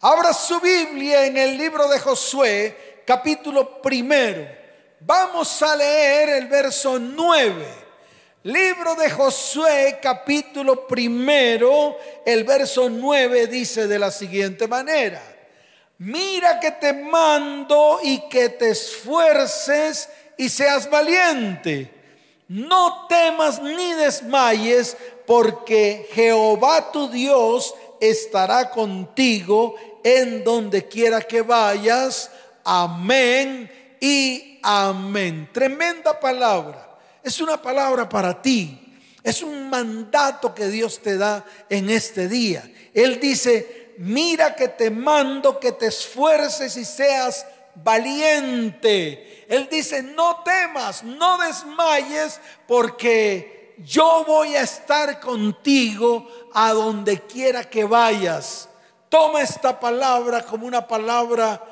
Abra su Biblia en el libro de Josué, capítulo primero. Vamos a leer el verso 9. Libro de Josué, capítulo primero, el verso 9 dice de la siguiente manera. Mira que te mando y que te esfuerces y seas valiente. No temas ni desmayes, porque Jehová tu Dios estará contigo en donde quiera que vayas. Amén y amén. Tremenda palabra. Es una palabra para ti. Es un mandato que Dios te da en este día. Él dice, mira que te mando que te esfuerces y seas valiente. Él dice, no temas, no desmayes, porque yo voy a estar contigo a donde quiera que vayas. Toma esta palabra como una palabra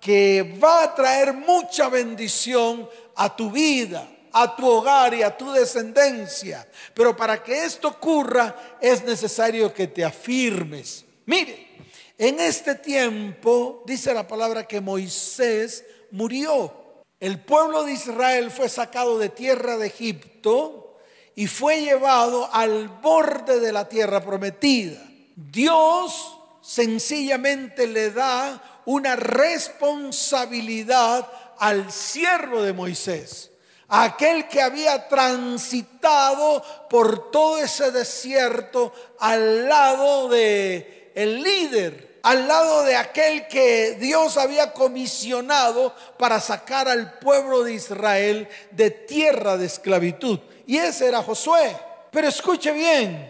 que va a traer mucha bendición a tu vida, a tu hogar y a tu descendencia. Pero para que esto ocurra es necesario que te afirmes. Mire, en este tiempo dice la palabra que Moisés murió. El pueblo de Israel fue sacado de tierra de Egipto y fue llevado al borde de la tierra prometida. Dios sencillamente le da una responsabilidad al siervo de Moisés, aquel que había transitado por todo ese desierto al lado de el líder, al lado de aquel que Dios había comisionado para sacar al pueblo de Israel de tierra de esclavitud. Y ese era Josué. Pero escuche bien,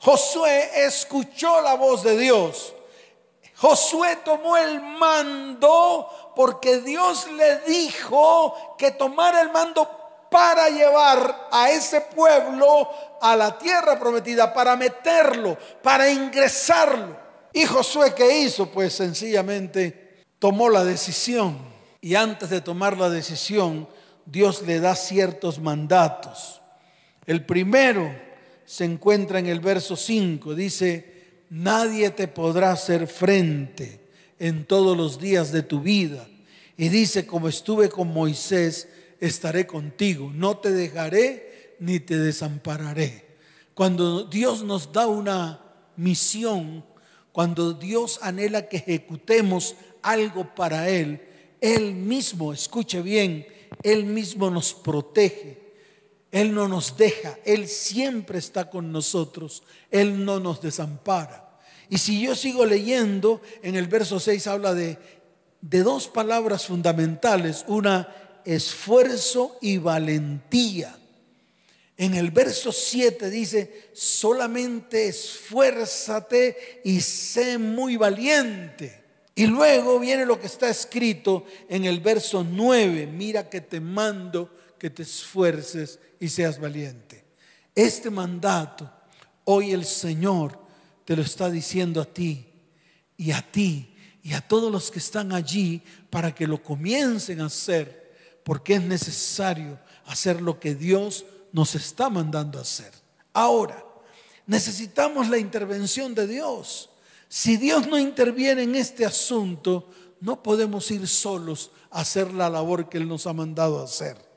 Josué escuchó la voz de Dios. Josué tomó el mando porque Dios le dijo que tomara el mando para llevar a ese pueblo a la tierra prometida, para meterlo, para ingresarlo. ¿Y Josué qué hizo? Pues sencillamente tomó la decisión. Y antes de tomar la decisión, Dios le da ciertos mandatos. El primero se encuentra en el verso 5. Dice, nadie te podrá hacer frente en todos los días de tu vida. Y dice, como estuve con Moisés, estaré contigo, no te dejaré ni te desampararé. Cuando Dios nos da una misión, cuando Dios anhela que ejecutemos algo para Él, Él mismo, escuche bien, Él mismo nos protege. Él no nos deja, Él siempre está con nosotros, Él no nos desampara. Y si yo sigo leyendo, en el verso 6 habla de, de dos palabras fundamentales, una esfuerzo y valentía. En el verso 7 dice, solamente esfuérzate y sé muy valiente. Y luego viene lo que está escrito en el verso 9, mira que te mando que te esfuerces y seas valiente. Este mandato, hoy el Señor te lo está diciendo a ti y a ti y a todos los que están allí para que lo comiencen a hacer, porque es necesario hacer lo que Dios nos está mandando a hacer. Ahora, necesitamos la intervención de Dios. Si Dios no interviene en este asunto, no podemos ir solos a hacer la labor que Él nos ha mandado a hacer.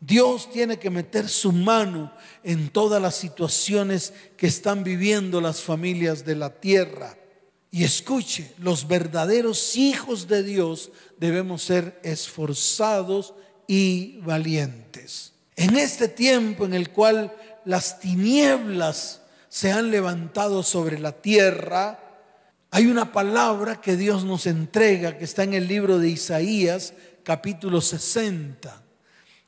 Dios tiene que meter su mano en todas las situaciones que están viviendo las familias de la tierra. Y escuche, los verdaderos hijos de Dios debemos ser esforzados y valientes. En este tiempo en el cual las tinieblas se han levantado sobre la tierra, hay una palabra que Dios nos entrega que está en el libro de Isaías capítulo 60.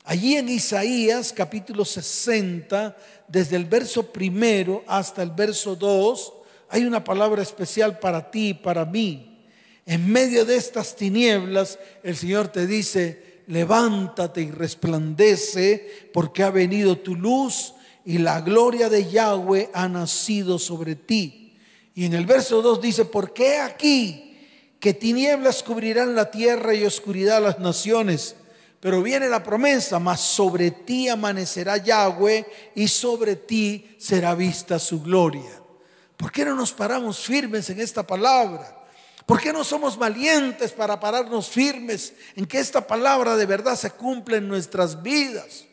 Allí en Isaías capítulo 60, desde el verso primero hasta el verso 2, hay una palabra especial para ti y para mí. En medio de estas tinieblas, el Señor te dice, levántate y resplandece, porque ha venido tu luz y la gloria de Yahweh ha nacido sobre ti. Y en el verso 2 dice, ¿por qué aquí que tinieblas cubrirán la tierra y oscuridad las naciones? Pero viene la promesa, mas sobre ti amanecerá Yahweh y sobre ti será vista su gloria. ¿Por qué no nos paramos firmes en esta palabra? ¿Por qué no somos valientes para pararnos firmes en que esta palabra de verdad se cumple en nuestras vidas?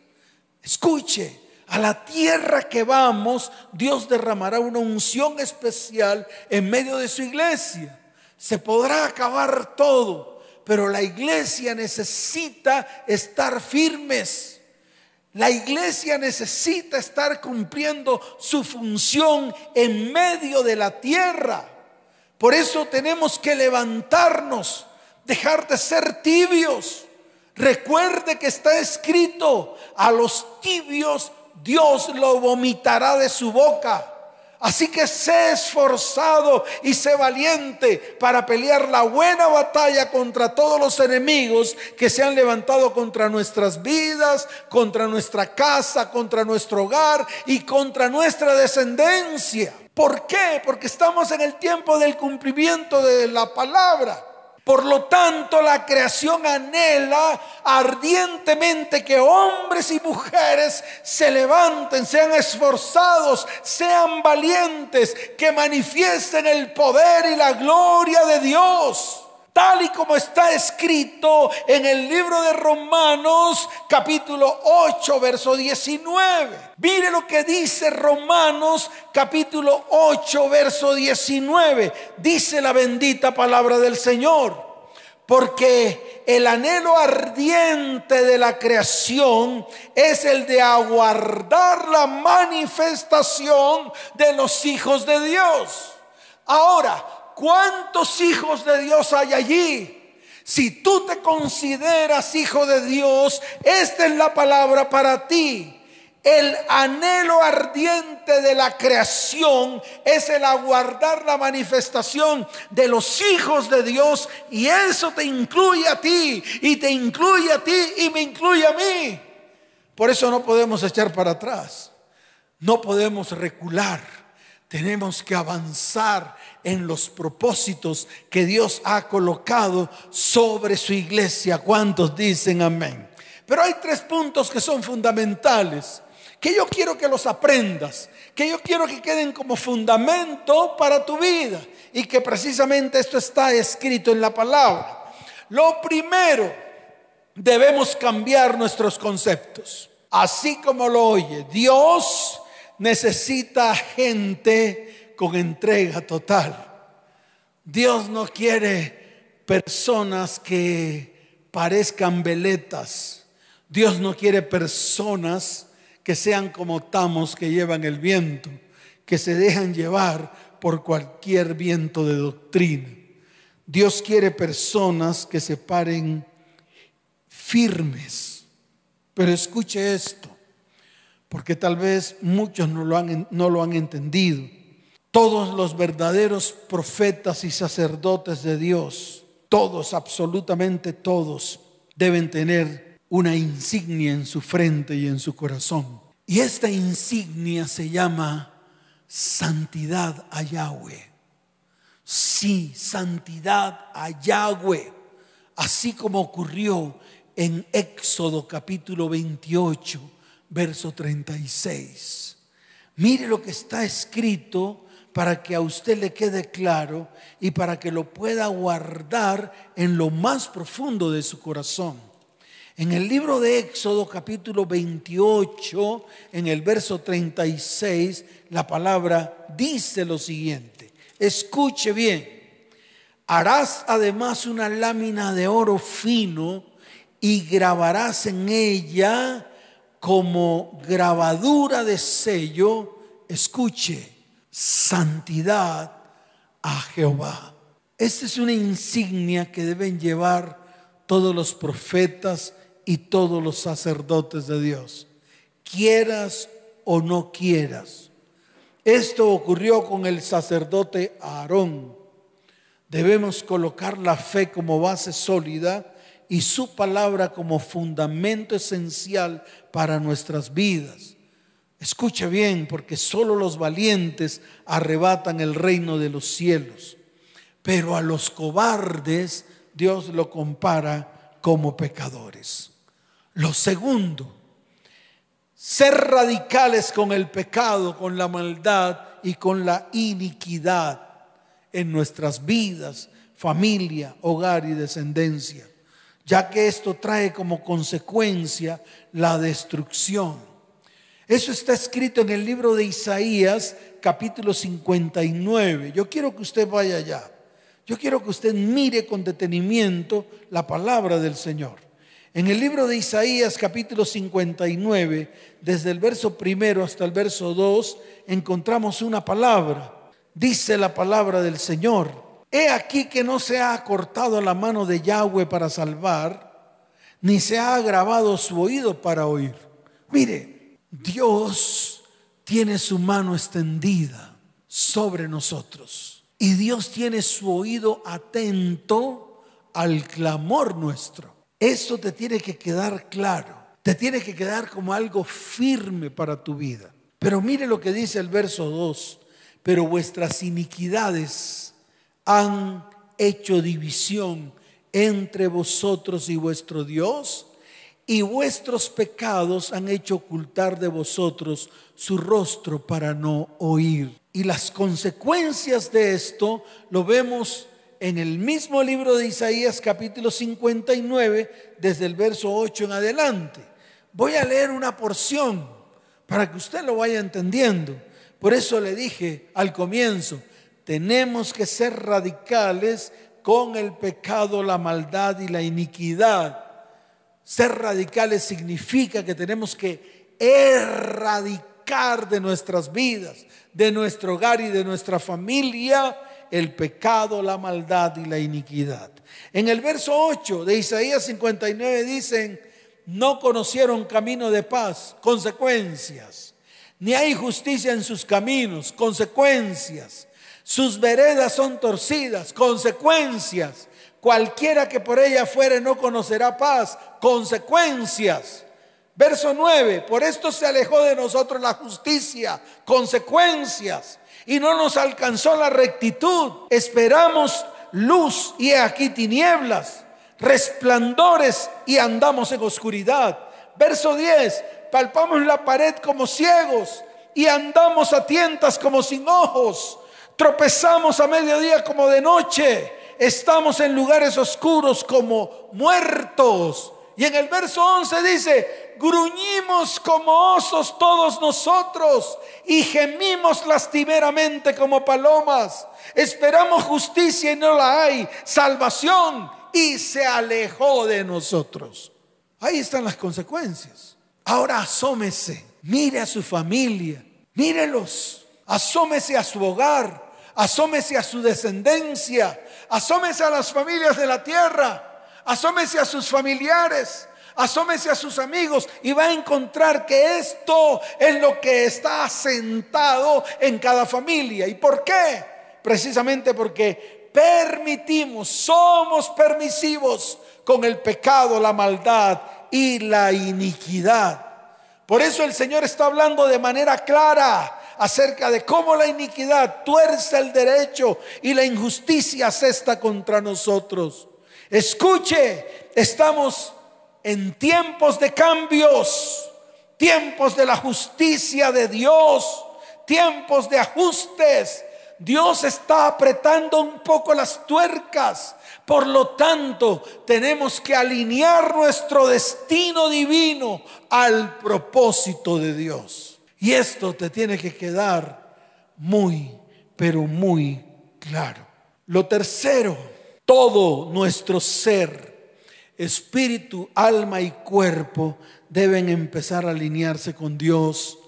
Escuche, a la tierra que vamos, Dios derramará una unción especial en medio de su iglesia. Se podrá acabar todo, pero la iglesia necesita estar firmes. La iglesia necesita estar cumpliendo su función en medio de la tierra. Por eso tenemos que levantarnos, dejar de ser tibios. Recuerde que está escrito, a los tibios Dios lo vomitará de su boca. Así que sé esforzado y sé valiente para pelear la buena batalla contra todos los enemigos que se han levantado contra nuestras vidas, contra nuestra casa, contra nuestro hogar y contra nuestra descendencia. ¿Por qué? Porque estamos en el tiempo del cumplimiento de la palabra. Por lo tanto, la creación anhela ardientemente que hombres y mujeres se levanten, sean esforzados, sean valientes, que manifiesten el poder y la gloria de Dios tal y como está escrito en el libro de Romanos capítulo 8, verso 19. Mire lo que dice Romanos capítulo 8, verso 19. Dice la bendita palabra del Señor. Porque el anhelo ardiente de la creación es el de aguardar la manifestación de los hijos de Dios. Ahora, ¿Cuántos hijos de Dios hay allí? Si tú te consideras hijo de Dios, esta es la palabra para ti. El anhelo ardiente de la creación es el aguardar la manifestación de los hijos de Dios y eso te incluye a ti y te incluye a ti y me incluye a mí. Por eso no podemos echar para atrás, no podemos recular. Tenemos que avanzar en los propósitos que Dios ha colocado sobre su iglesia. ¿Cuántos dicen amén? Pero hay tres puntos que son fundamentales, que yo quiero que los aprendas, que yo quiero que queden como fundamento para tu vida y que precisamente esto está escrito en la palabra. Lo primero, debemos cambiar nuestros conceptos. Así como lo oye, Dios necesita gente con entrega total. Dios no quiere personas que parezcan veletas. Dios no quiere personas que sean como tamos que llevan el viento, que se dejan llevar por cualquier viento de doctrina. Dios quiere personas que se paren firmes. Pero escuche esto porque tal vez muchos no lo han, no lo han entendido. Todos los verdaderos profetas y sacerdotes de Dios, todos, absolutamente todos, deben tener una insignia en su frente y en su corazón. Y esta insignia se llama santidad a Yahweh. Sí, santidad a Yahweh. Así como ocurrió en Éxodo capítulo 28 verso 36. Mire lo que está escrito para que a usted le quede claro y para que lo pueda guardar en lo más profundo de su corazón. En el libro de Éxodo capítulo 28, en el verso 36, la palabra dice lo siguiente. Escuche bien. Harás además una lámina de oro fino y grabarás en ella como grabadura de sello, escuche, santidad a Jehová. Esta es una insignia que deben llevar todos los profetas y todos los sacerdotes de Dios, quieras o no quieras. Esto ocurrió con el sacerdote Aarón. Debemos colocar la fe como base sólida y su palabra como fundamento esencial para nuestras vidas. Escuche bien, porque solo los valientes arrebatan el reino de los cielos, pero a los cobardes Dios lo compara como pecadores. Lo segundo, ser radicales con el pecado, con la maldad y con la iniquidad en nuestras vidas, familia, hogar y descendencia, ya que esto trae como consecuencia la destrucción. Eso está escrito en el libro de Isaías capítulo 59. Yo quiero que usted vaya allá. Yo quiero que usted mire con detenimiento la palabra del Señor. En el libro de Isaías capítulo 59, desde el verso primero hasta el verso 2, encontramos una palabra. Dice la palabra del Señor. He aquí que no se ha cortado la mano de Yahweh para salvar, ni se ha agravado su oído para oír. Mire, Dios tiene su mano extendida sobre nosotros. Y Dios tiene su oído atento al clamor nuestro. Eso te tiene que quedar claro. Te tiene que quedar como algo firme para tu vida. Pero mire lo que dice el verso 2. Pero vuestras iniquidades han hecho división entre vosotros y vuestro Dios, y vuestros pecados han hecho ocultar de vosotros su rostro para no oír. Y las consecuencias de esto lo vemos en el mismo libro de Isaías capítulo 59, desde el verso 8 en adelante. Voy a leer una porción para que usted lo vaya entendiendo. Por eso le dije al comienzo, tenemos que ser radicales con el pecado, la maldad y la iniquidad. Ser radicales significa que tenemos que erradicar de nuestras vidas, de nuestro hogar y de nuestra familia el pecado, la maldad y la iniquidad. En el verso 8 de Isaías 59 dicen, no conocieron camino de paz, consecuencias, ni hay justicia en sus caminos, consecuencias. Sus veredas son torcidas, consecuencias. Cualquiera que por ella fuere no conocerá paz, consecuencias. Verso 9, por esto se alejó de nosotros la justicia, consecuencias y no nos alcanzó la rectitud. Esperamos luz y aquí tinieblas, resplandores y andamos en oscuridad. Verso 10, palpamos la pared como ciegos y andamos a tientas como sin ojos. Tropezamos a mediodía como de noche. Estamos en lugares oscuros como muertos. Y en el verso 11 dice, gruñimos como osos todos nosotros y gemimos lastimeramente como palomas. Esperamos justicia y no la hay, salvación y se alejó de nosotros. Ahí están las consecuencias. Ahora asómese, mire a su familia, mírelos, asómese a su hogar, asómese a su descendencia, asómese a las familias de la tierra, asómese a sus familiares asómese a sus amigos y va a encontrar que esto es lo que está asentado en cada familia. ¿Y por qué? Precisamente porque permitimos, somos permisivos con el pecado, la maldad y la iniquidad. Por eso el Señor está hablando de manera clara acerca de cómo la iniquidad tuerce el derecho y la injusticia cesta contra nosotros. Escuche, estamos en tiempos de cambios, tiempos de la justicia de Dios, tiempos de ajustes. Dios está apretando un poco las tuercas. Por lo tanto, tenemos que alinear nuestro destino divino al propósito de Dios. Y esto te tiene que quedar muy, pero muy claro. Lo tercero, todo nuestro ser espíritu, alma y cuerpo deben empezar a alinearse con Dios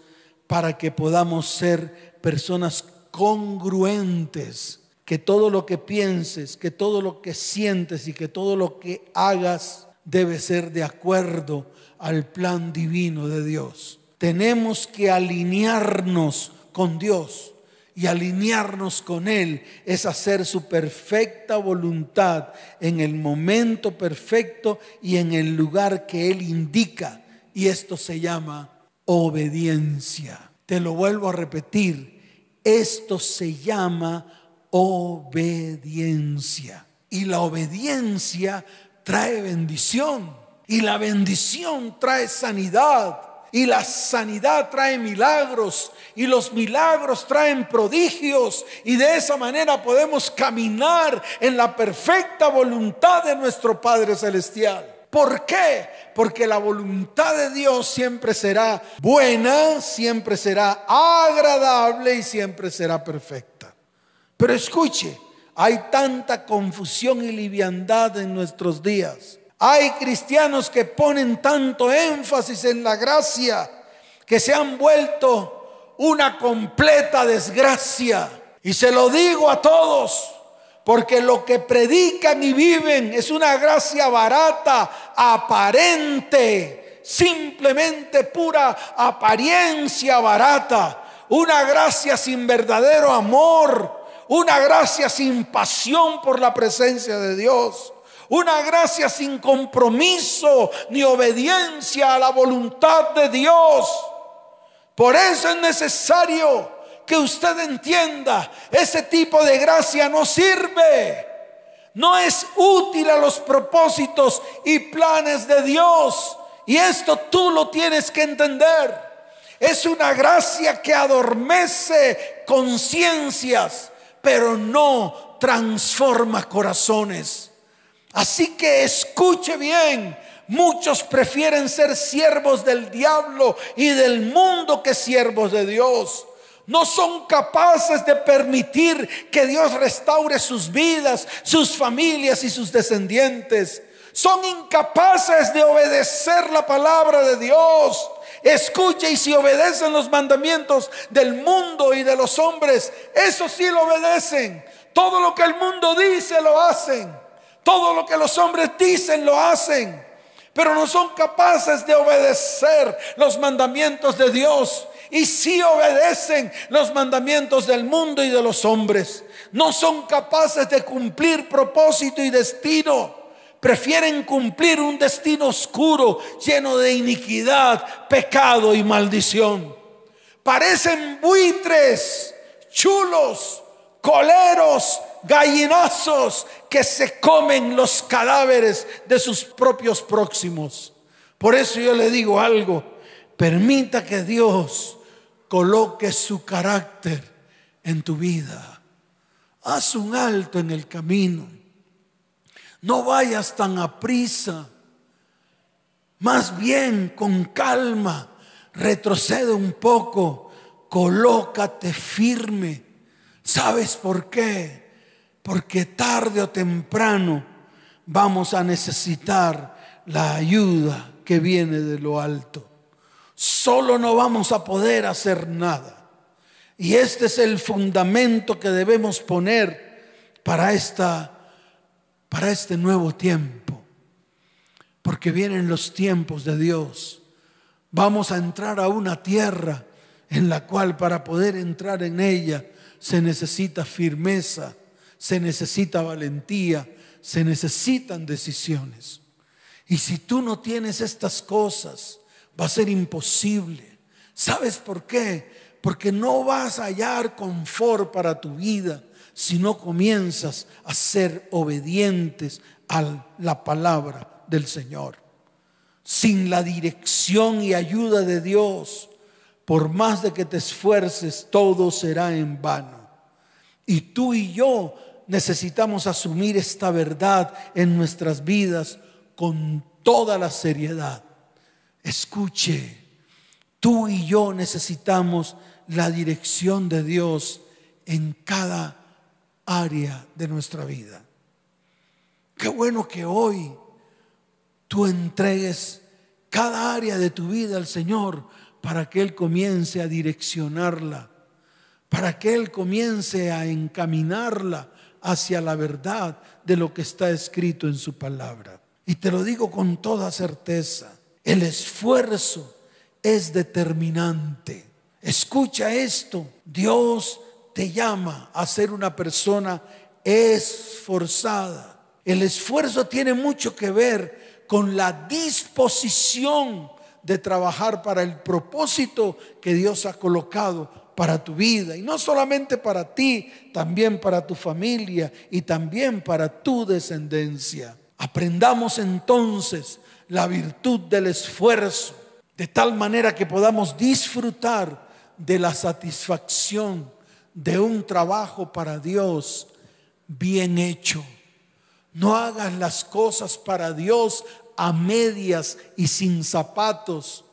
para que podamos ser personas congruentes, que todo lo que pienses, que todo lo que sientes y que todo lo que hagas debe ser de acuerdo al plan divino de Dios. Tenemos que alinearnos con Dios y alinearnos con Él es hacer su perfecta voluntad en el momento perfecto y en el lugar que Él indica. Y esto se llama obediencia. Te lo vuelvo a repetir. Esto se llama obediencia. Y la obediencia trae bendición. Y la bendición trae sanidad. Y la sanidad trae milagros y los milagros traen prodigios y de esa manera podemos caminar en la perfecta voluntad de nuestro Padre Celestial. ¿Por qué? Porque la voluntad de Dios siempre será buena, siempre será agradable y siempre será perfecta. Pero escuche, hay tanta confusión y liviandad en nuestros días. Hay cristianos que ponen tanto énfasis en la gracia que se han vuelto una completa desgracia. Y se lo digo a todos, porque lo que predican y viven es una gracia barata, aparente, simplemente pura apariencia barata. Una gracia sin verdadero amor, una gracia sin pasión por la presencia de Dios. Una gracia sin compromiso ni obediencia a la voluntad de Dios. Por eso es necesario que usted entienda, ese tipo de gracia no sirve. No es útil a los propósitos y planes de Dios. Y esto tú lo tienes que entender. Es una gracia que adormece conciencias, pero no transforma corazones. Así que escuche bien, muchos prefieren ser siervos del diablo y del mundo que siervos de Dios no son capaces de permitir que Dios restaure sus vidas, sus familias y sus descendientes. Son incapaces de obedecer la palabra de Dios. Escuche y si obedecen los mandamientos del mundo y de los hombres, eso sí lo obedecen. Todo lo que el mundo dice lo hacen. Todo lo que los hombres dicen lo hacen. Pero no son capaces de obedecer los mandamientos de Dios y si obedecen los mandamientos del mundo y de los hombres. No son capaces de cumplir propósito y destino. Prefieren cumplir un destino oscuro, lleno de iniquidad, pecado y maldición. Parecen buitres, chulos, coleros, gallinazos que se comen los cadáveres de sus propios próximos. Por eso yo le digo algo, permita que Dios coloque su carácter en tu vida. Haz un alto en el camino. No vayas tan a prisa. Más bien con calma, retrocede un poco, colócate firme. ¿Sabes por qué? Porque tarde o temprano vamos a necesitar la ayuda que viene de lo alto solo no vamos a poder hacer nada. Y este es el fundamento que debemos poner para esta para este nuevo tiempo. Porque vienen los tiempos de Dios. Vamos a entrar a una tierra en la cual para poder entrar en ella se necesita firmeza, se necesita valentía, se necesitan decisiones. Y si tú no tienes estas cosas, va a ser imposible. ¿Sabes por qué? Porque no vas a hallar confort para tu vida si no comienzas a ser obedientes a la palabra del Señor. Sin la dirección y ayuda de Dios, por más de que te esfuerces, todo será en vano. Y tú y yo necesitamos asumir esta verdad en nuestras vidas con toda la seriedad. Escuche, tú y yo necesitamos la dirección de Dios en cada área de nuestra vida. Qué bueno que hoy tú entregues cada área de tu vida al Señor para que Él comience a direccionarla, para que Él comience a encaminarla hacia la verdad de lo que está escrito en su palabra. Y te lo digo con toda certeza. El esfuerzo es determinante. Escucha esto. Dios te llama a ser una persona esforzada. El esfuerzo tiene mucho que ver con la disposición de trabajar para el propósito que Dios ha colocado para tu vida. Y no solamente para ti, también para tu familia y también para tu descendencia. Aprendamos entonces la virtud del esfuerzo. de tal manera que podamos disfrutar de la satisfacción de un trabajo para Dios bien hecho. No hagas las cosas para Dios a medias y sin zapatos.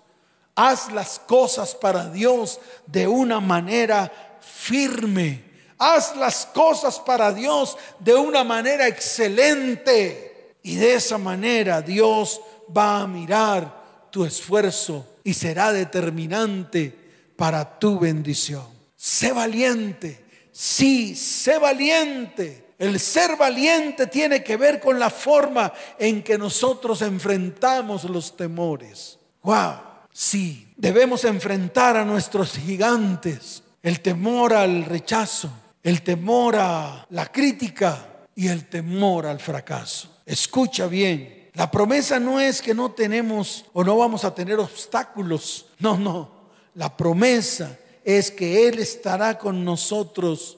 Haz las cosas para Dios de una manera firme. Haz las cosas para Dios de una manera excelente. Y de esa manera Dios va a mirar tu esfuerzo y será determinante para tu bendición. Sé valiente. Sí, sé valiente. El ser valiente tiene que ver con la forma en que nosotros enfrentamos los temores. Wow, sí, debemos enfrentar a nuestros gigantes. El temor al rechazo, el temor a la crítica y el temor al fracaso. Escucha bien, la promesa no es que no tenemos o no vamos a tener obstáculos. No, no. La promesa es que Él estará con nosotros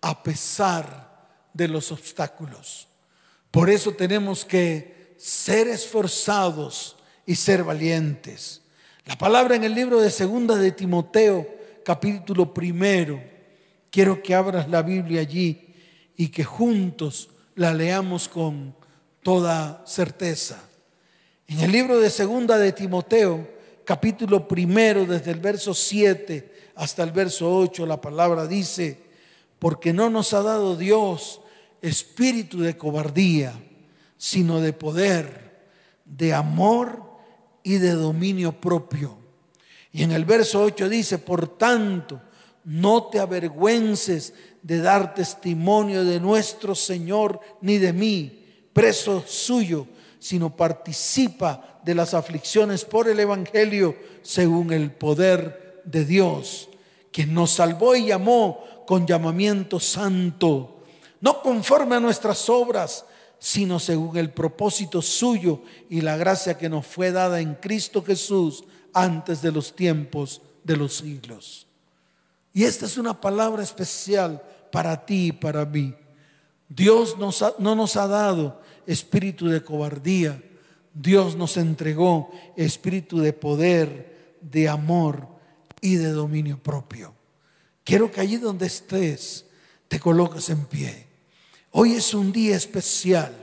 a pesar de los obstáculos. Por eso tenemos que ser esforzados y ser valientes. La palabra en el libro de Segunda de Timoteo, capítulo primero, quiero que abras la Biblia allí y que juntos la leamos con toda certeza. En el libro de Segunda de Timoteo, capítulo primero, desde el verso 7 hasta el verso 8, la palabra dice, porque no nos ha dado Dios espíritu de cobardía, sino de poder, de amor y de dominio propio. Y en el verso 8 dice, por tanto, no te avergüences de dar testimonio de nuestro Señor ni de mí, preso suyo, sino participa de las aflicciones por el Evangelio según el poder de Dios, quien nos salvó y llamó con llamamiento santo, no conforme a nuestras obras, sino según el propósito suyo y la gracia que nos fue dada en Cristo Jesús antes de los tiempos de los siglos. Y esta es una palabra especial para ti y para mí. Dios no nos ha dado espíritu de cobardía, Dios nos entregó espíritu de poder, de amor y de dominio propio. Quiero que allí donde estés te coloques en pie. Hoy es un día especial.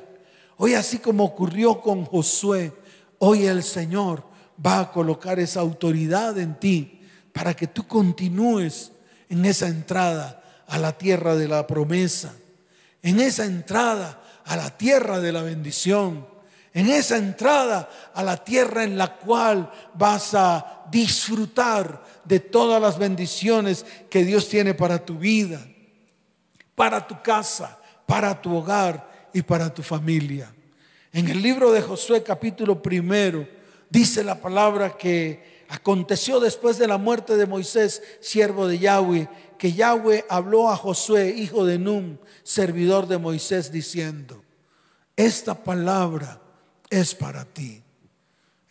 Hoy así como ocurrió con Josué, hoy el Señor va a colocar esa autoridad en ti para que tú continúes en esa entrada a la tierra de la promesa, en esa entrada a la tierra de la bendición en esa entrada a la tierra en la cual vas a disfrutar de todas las bendiciones que Dios tiene para tu vida, para tu casa, para tu hogar y para tu familia. En el libro de Josué capítulo primero dice la palabra que aconteció después de la muerte de Moisés, siervo de Yahweh, que Yahweh habló a Josué, hijo de Num, servidor de Moisés, diciendo, esta palabra es para ti.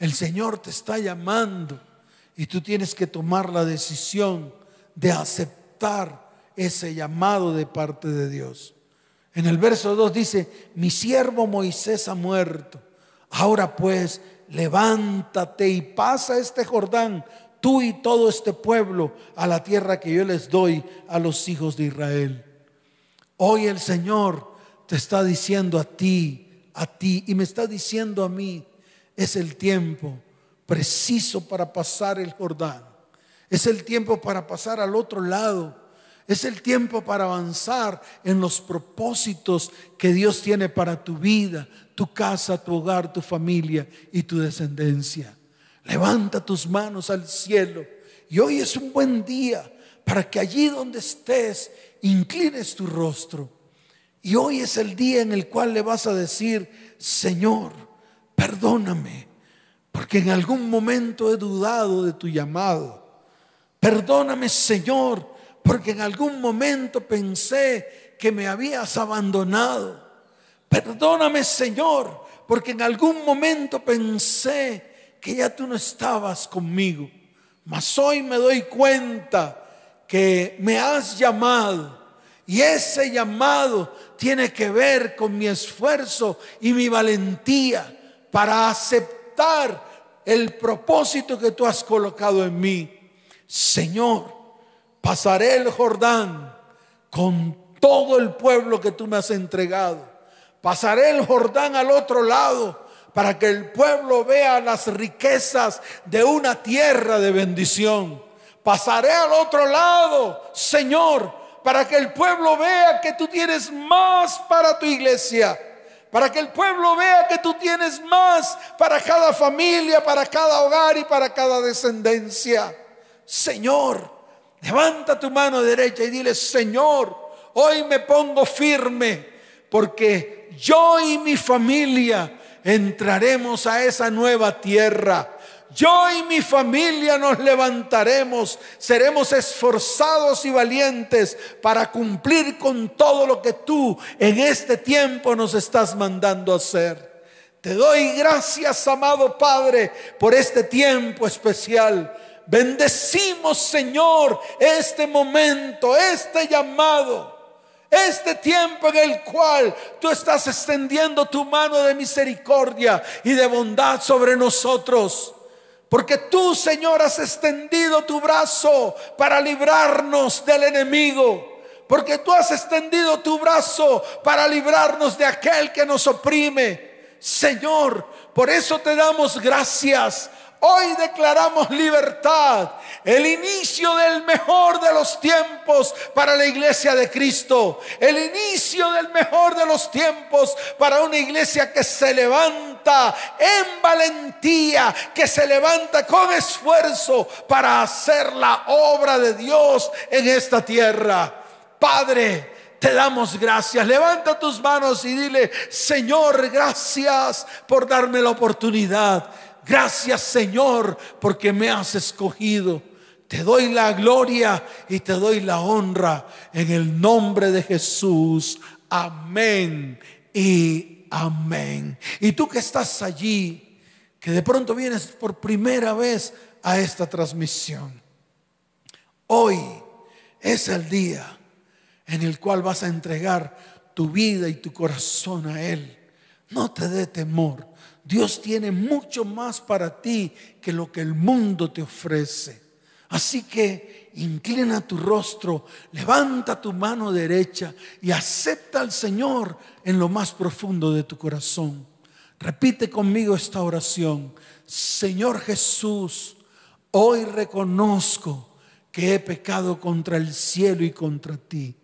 El Señor te está llamando y tú tienes que tomar la decisión de aceptar ese llamado de parte de Dios. En el verso 2 dice, mi siervo Moisés ha muerto. Ahora pues, levántate y pasa este Jordán, tú y todo este pueblo, a la tierra que yo les doy a los hijos de Israel. Hoy el Señor te está diciendo a ti, a ti y me está diciendo a mí, es el tiempo preciso para pasar el Jordán. Es el tiempo para pasar al otro lado. Es el tiempo para avanzar en los propósitos que Dios tiene para tu vida, tu casa, tu hogar, tu familia y tu descendencia. Levanta tus manos al cielo. Y hoy es un buen día para que allí donde estés, inclines tu rostro y hoy es el día en el cual le vas a decir, Señor, perdóname, porque en algún momento he dudado de tu llamado. Perdóname, Señor, porque en algún momento pensé que me habías abandonado. Perdóname, Señor, porque en algún momento pensé que ya tú no estabas conmigo. Mas hoy me doy cuenta que me has llamado y ese llamado tiene que ver con mi esfuerzo y mi valentía para aceptar el propósito que tú has colocado en mí. Señor, pasaré el Jordán con todo el pueblo que tú me has entregado. Pasaré el Jordán al otro lado para que el pueblo vea las riquezas de una tierra de bendición. Pasaré al otro lado, Señor, para que el pueblo vea que tú tienes más para tu iglesia. Para que el pueblo vea que tú tienes más para cada familia, para cada hogar y para cada descendencia. Señor, levanta tu mano derecha y dile, Señor, hoy me pongo firme porque yo y mi familia entraremos a esa nueva tierra. Yo y mi familia nos levantaremos, seremos esforzados y valientes para cumplir con todo lo que tú en este tiempo nos estás mandando hacer. Te doy gracias, amado Padre, por este tiempo especial. Bendecimos, Señor, este momento, este llamado. Este tiempo en el cual tú estás extendiendo tu mano de misericordia y de bondad sobre nosotros. Porque tú, Señor, has extendido tu brazo para librarnos del enemigo. Porque tú has extendido tu brazo para librarnos de aquel que nos oprime. Señor, por eso te damos gracias. Hoy declaramos libertad, el inicio del mejor de los tiempos para la iglesia de Cristo, el inicio del mejor de los tiempos para una iglesia que se levanta en valentía, que se levanta con esfuerzo para hacer la obra de Dios en esta tierra. Padre, te damos gracias. Levanta tus manos y dile, Señor, gracias por darme la oportunidad Gracias Señor porque me has escogido. Te doy la gloria y te doy la honra en el nombre de Jesús. Amén y amén. Y tú que estás allí, que de pronto vienes por primera vez a esta transmisión. Hoy es el día en el cual vas a entregar tu vida y tu corazón a Él. No te dé temor. Dios tiene mucho más para ti que lo que el mundo te ofrece. Así que inclina tu rostro, levanta tu mano derecha y acepta al Señor en lo más profundo de tu corazón. Repite conmigo esta oración. Señor Jesús, hoy reconozco que he pecado contra el cielo y contra ti.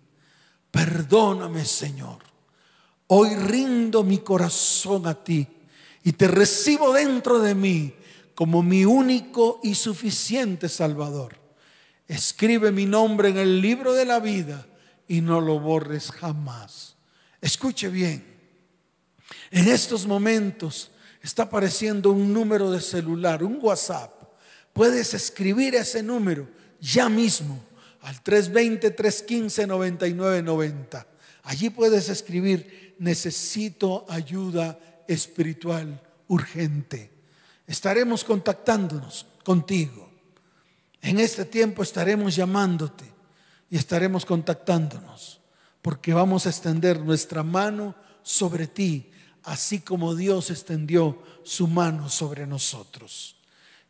Perdóname, Señor. Hoy rindo mi corazón a ti y te recibo dentro de mí como mi único y suficiente Salvador. Escribe mi nombre en el libro de la vida y no lo borres jamás. Escuche bien, en estos momentos está apareciendo un número de celular, un WhatsApp. Puedes escribir ese número ya mismo al 320-315-9990. Allí puedes escribir, necesito ayuda espiritual urgente. Estaremos contactándonos contigo. En este tiempo estaremos llamándote y estaremos contactándonos porque vamos a extender nuestra mano sobre ti, así como Dios extendió su mano sobre nosotros.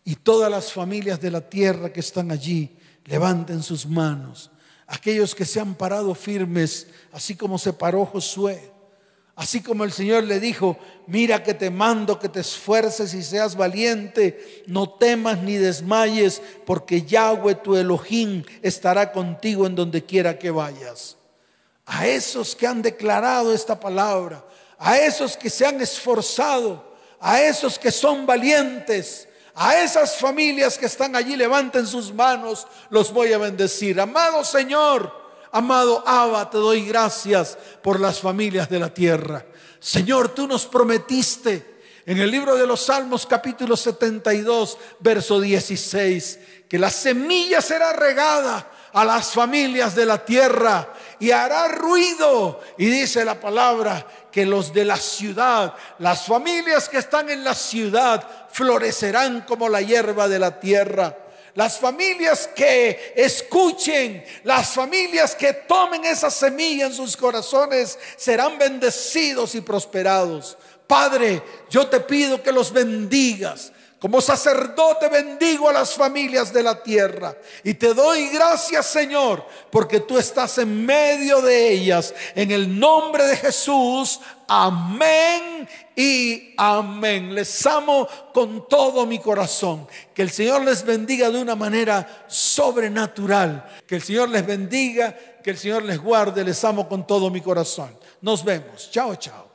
Y todas las familias de la tierra que están allí, levanten sus manos. Aquellos que se han parado firmes, así como se paró Josué, Así como el Señor le dijo, mira que te mando que te esfuerces y seas valiente, no temas ni desmayes, porque Yahweh tu Elohim estará contigo en donde quiera que vayas. A esos que han declarado esta palabra, a esos que se han esforzado, a esos que son valientes, a esas familias que están allí, levanten sus manos, los voy a bendecir. Amado Señor, Amado Abba, te doy gracias por las familias de la tierra. Señor, tú nos prometiste en el libro de los Salmos capítulo 72, verso 16, que la semilla será regada a las familias de la tierra y hará ruido. Y dice la palabra que los de la ciudad, las familias que están en la ciudad, florecerán como la hierba de la tierra las familias que escuchen, las familias que tomen esa semilla en sus corazones serán bendecidos y prosperados. Padre, yo te pido que los bendigas Como sacerdote bendigo a las familias de la tierra y te doy gracias Señor porque tú estás en medio de ellas. En el nombre de Jesús, amén y amén. Les amo con todo mi corazón. Que el Señor les bendiga de una manera sobrenatural. Que el Señor les bendiga, que el Señor les guarde. Les amo con todo mi corazón. Nos vemos. Chao, chao.